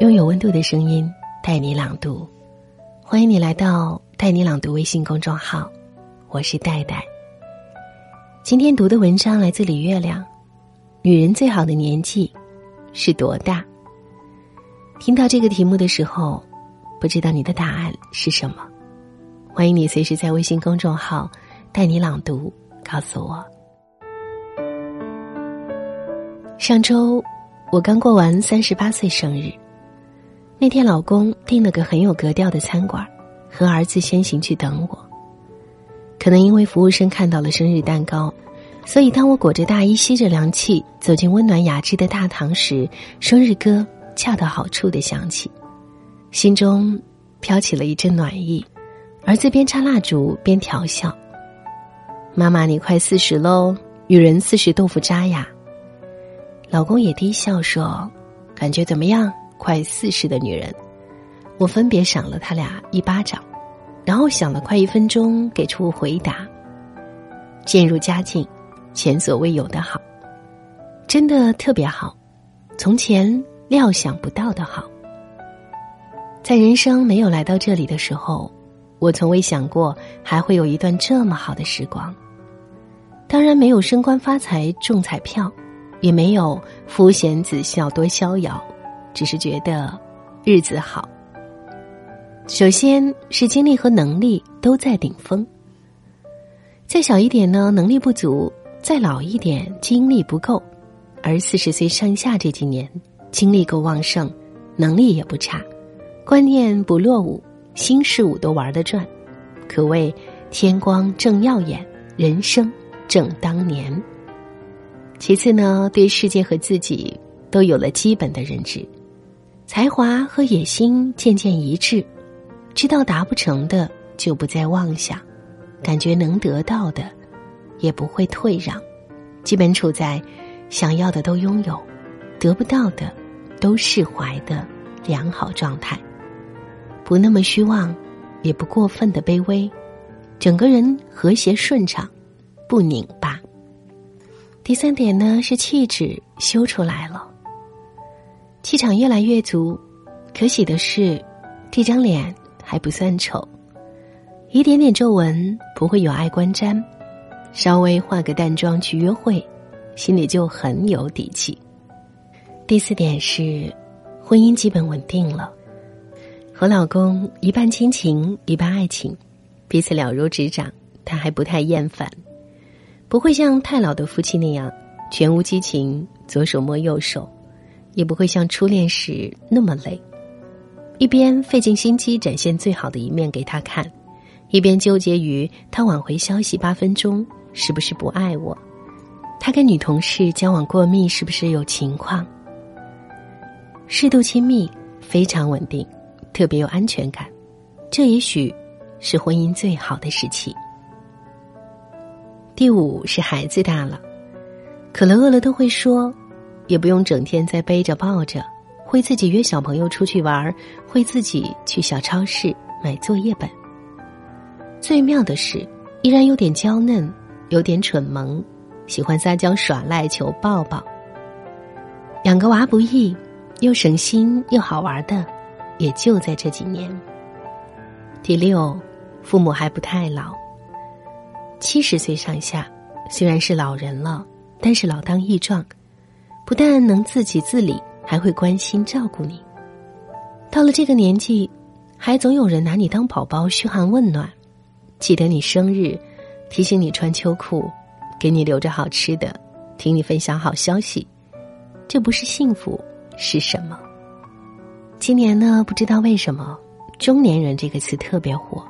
用有温度的声音带你朗读，欢迎你来到“带你朗读”微信公众号，我是戴戴。今天读的文章来自李月亮。女人最好的年纪是多大？听到这个题目的时候，不知道你的答案是什么？欢迎你随时在微信公众号“带你朗读”告诉我。上周我刚过完三十八岁生日，那天老公订了个很有格调的餐馆，和儿子先行去等我。可能因为服务生看到了生日蛋糕。所以，当我裹着大衣、吸着凉气走进温暖雅致的大堂时，生日歌恰到好处的响起，心中飘起了一阵暖意。儿子边插蜡烛边调笑：“妈妈，你快四十喽，女人四十豆腐渣呀。”老公也低笑说：“感觉怎么样？快四十的女人。”我分别赏了他俩一巴掌，然后想了快一分钟，给出回答：“渐入佳境。”前所未有的好，真的特别好，从前料想不到的好。在人生没有来到这里的时候，我从未想过还会有一段这么好的时光。当然没有升官发财中彩票，也没有夫贤子孝多逍遥，只是觉得日子好。首先是精力和能力都在顶峰。再小一点呢，能力不足。再老一点，精力不够；而四十岁上下这几年，精力够旺盛，能力也不差，观念不落伍，新事物都玩得转，可谓天光正耀眼，人生正当年。其次呢，对世界和自己都有了基本的认知，才华和野心渐渐一致，知道达不成的就不再妄想，感觉能得到的。也不会退让，基本处在想要的都拥有，得不到的都释怀的良好状态，不那么虚妄，也不过分的卑微，整个人和谐顺畅，不拧巴。第三点呢是气质修出来了，气场越来越足。可喜的是，这张脸还不算丑，一点点皱纹不会有碍观瞻。稍微化个淡妆去约会，心里就很有底气。第四点是，婚姻基本稳定了，和老公一半亲情一半爱情，彼此了如指掌，他还不太厌烦，不会像太老的夫妻那样全无激情，左手摸右手，也不会像初恋时那么累，一边费尽心机展现最好的一面给他看，一边纠结于他挽回消息八分钟。是不是不爱我？他跟女同事交往过密，是不是有情况？适度亲密，非常稳定，特别有安全感，这也许是婚姻最好的时期。第五是孩子大了，渴了饿了都会说，也不用整天在背着抱着，会自己约小朋友出去玩，会自己去小超市买作业本。最妙的是，依然有点娇嫩。有点蠢萌，喜欢撒娇耍赖求抱抱。养个娃不易，又省心又好玩的，也就在这几年。第六，父母还不太老，七十岁上下，虽然是老人了，但是老当益壮，不但能自给自理，还会关心照顾你。到了这个年纪，还总有人拿你当宝宝嘘寒问暖，记得你生日。提醒你穿秋裤，给你留着好吃的，听你分享好消息，这不是幸福是什么？今年呢，不知道为什么“中年人”这个词特别火，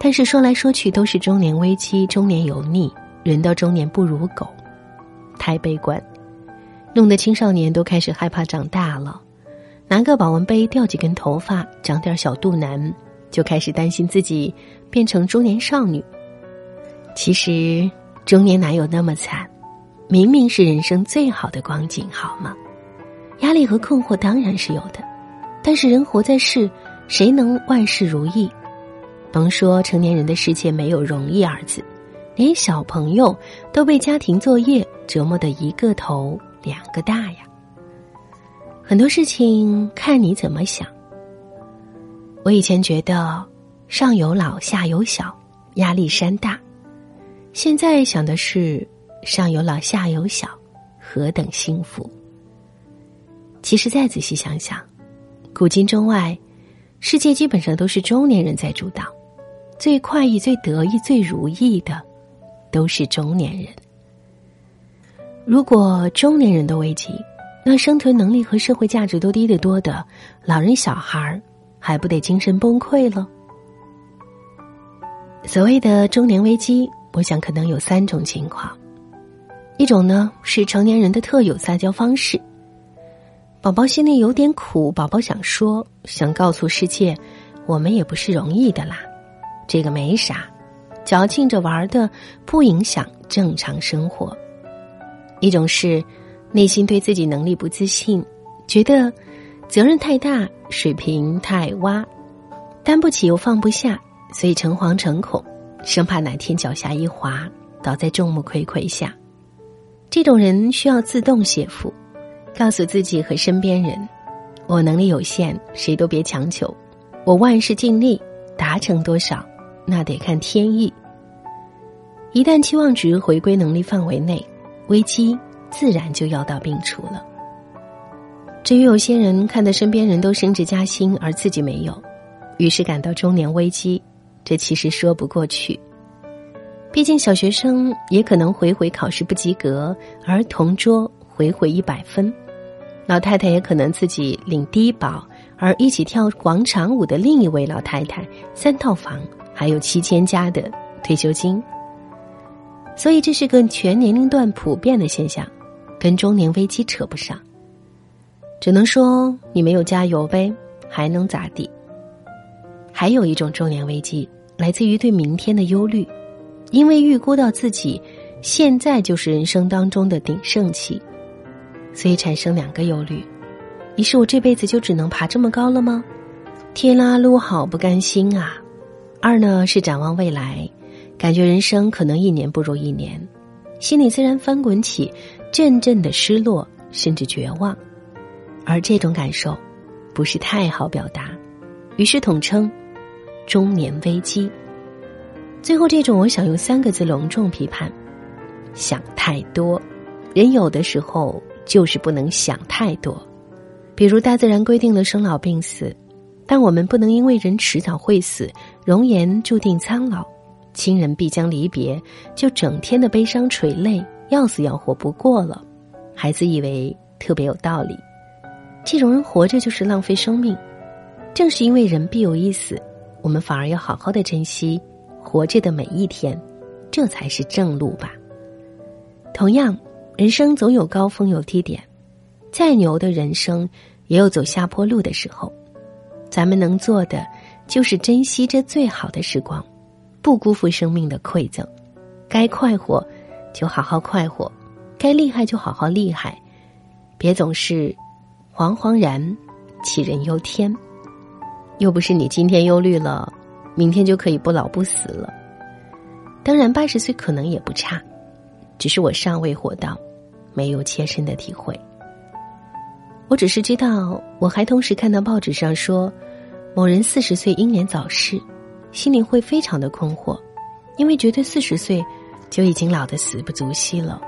但是说来说去都是中年危机、中年油腻，人到中年不如狗，太悲观，弄得青少年都开始害怕长大了，拿个保温杯掉几根头发，长点小肚腩，就开始担心自己变成中年少女。其实，中年哪有那么惨？明明是人生最好的光景，好吗？压力和困惑当然是有的，但是人活在世，谁能万事如意？甭说成年人的世界没有容易二字，连小朋友都被家庭作业折磨得一个头两个大呀。很多事情看你怎么想。我以前觉得上有老下有小，压力山大；现在想的是上有老下有小，何等幸福。其实再仔细想想，古今中外，世界基本上都是中年人在主导，最快意、最得意、最如意的，都是中年人。如果中年人的危机，那生存能力和社会价值都低得多的老人、小孩儿。还不得精神崩溃了？所谓的中年危机，我想可能有三种情况。一种呢是成年人的特有撒娇方式。宝宝心里有点苦，宝宝想说，想告诉世界，我们也不是容易的啦。这个没啥，矫情着玩的，不影响正常生活。一种是内心对自己能力不自信，觉得。责任太大，水平太洼，担不起又放不下，所以诚惶诚恐，生怕哪天脚下一滑，倒在众目睽睽下。这种人需要自动谢服，告诉自己和身边人：我能力有限，谁都别强求。我万事尽力，达成多少，那得看天意。一旦期望值回归能力范围内，危机自然就药到病除了。至于有些人看到身边人都升职加薪，而自己没有，于是感到中年危机，这其实说不过去。毕竟小学生也可能回回考试不及格，而同桌回回一百分；老太太也可能自己领低保，而一起跳广场舞的另一位老太太三套房，还有七千加的退休金。所以这是个全年龄段普遍的现象，跟中年危机扯不上。只能说你没有加油呗，还能咋地？还有一种中年危机，来自于对明天的忧虑，因为预估到自己现在就是人生当中的鼎盛期，所以产生两个忧虑：一是我这辈子就只能爬这么高了吗？天啦噜，好不甘心啊！二呢是展望未来，感觉人生可能一年不如一年，心里自然翻滚起阵阵的失落，甚至绝望。而这种感受，不是太好表达，于是统称“中年危机”。最后这种，我想用三个字隆重批判：想太多。人有的时候就是不能想太多。比如大自然规定了生老病死，但我们不能因为人迟早会死，容颜注定苍老，亲人必将离别，就整天的悲伤垂泪，要死要活不过了，孩子以为特别有道理。这种人活着就是浪费生命，正是因为人必有一死，我们反而要好好的珍惜活着的每一天，这才是正路吧。同样，人生总有高峰有低点，再牛的人生也有走下坡路的时候，咱们能做的就是珍惜这最好的时光，不辜负生命的馈赠，该快活就好好快活，该厉害就好好厉害，别总是。惶惶然，杞人忧天。又不是你今天忧虑了，明天就可以不老不死了。当然，八十岁可能也不差，只是我尚未活到，没有切身的体会。我只是知道，我还同时看到报纸上说，某人四十岁英年早逝，心里会非常的困惑，因为觉得四十岁就已经老得死不足惜了。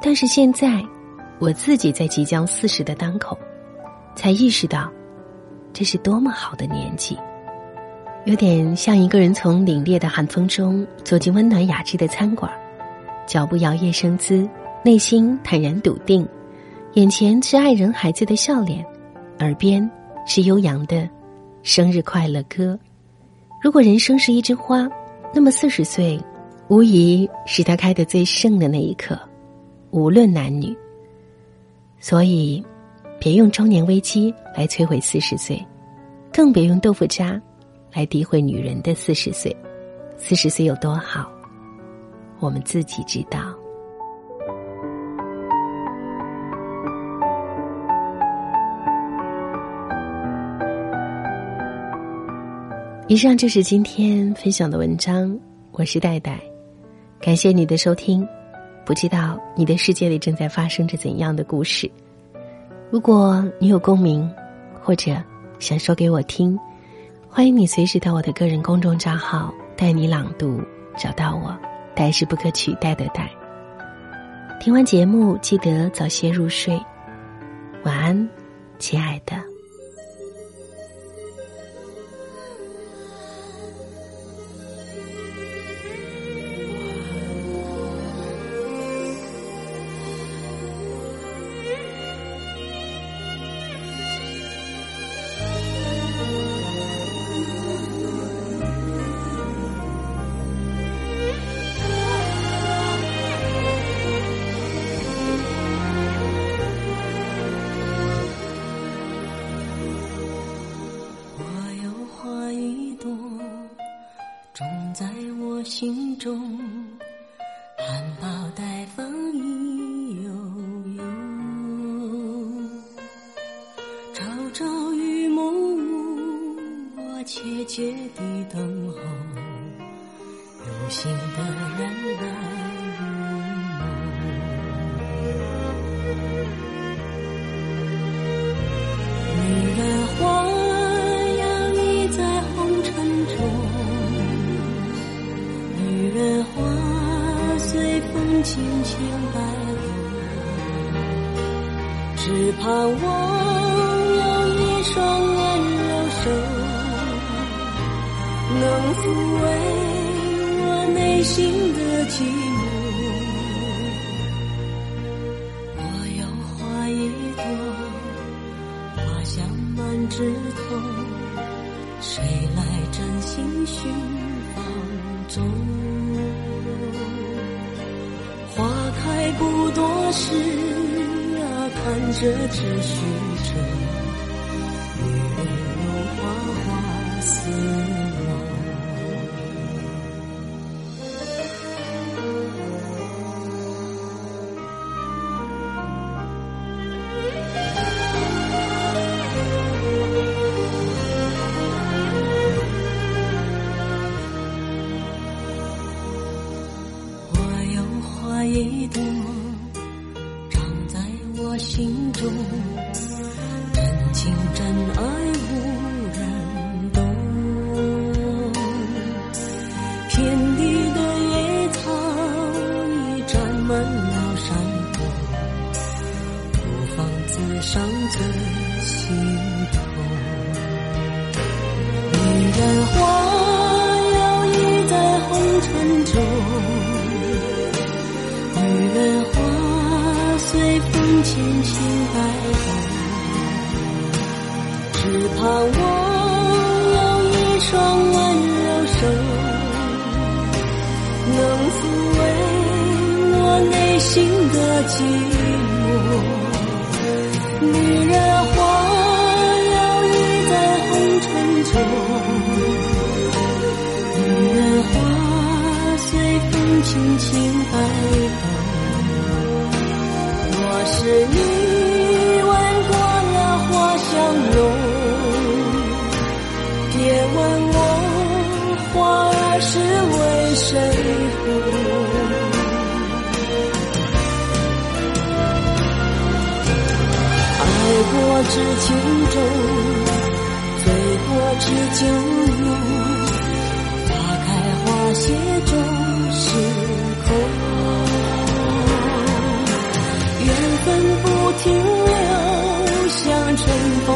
但是现在。我自己在即将四十的当口，才意识到，这是多么好的年纪。有点像一个人从凛冽的寒风中走进温暖雅致的餐馆，脚步摇曳生姿，内心坦然笃定，眼前是爱人孩子的笑脸，耳边是悠扬的生日快乐歌。如果人生是一枝花，那么四十岁，无疑是它开得最盛的那一刻，无论男女。所以，别用中年危机来摧毁四十岁，更别用豆腐渣来诋毁女人的四十岁。四十岁有多好，我们自己知道。以上就是今天分享的文章，我是戴戴，感谢你的收听。不知道你的世界里正在发生着怎样的故事？如果你有共鸣，或者想说给我听，欢迎你随时到我的个人公众账号“带你朗读”找到我。带是不可取代的带。听完节目，记得早些入睡，晚安，亲爱的。在我心中。香满枝头，谁来真心寻芳踪？花开不多时啊，看着只虚着，伤在心头。女人花摇曳在红尘中，女人花随风轻轻摆动。只。盼望有一双温柔手，能抚慰我内心的寂寞。风轻轻摆动。若是你闻过了花香浓。别问我花儿是为谁红？爱过知情重，醉过知酒浓。花开花谢终时空，缘分不停留，像春风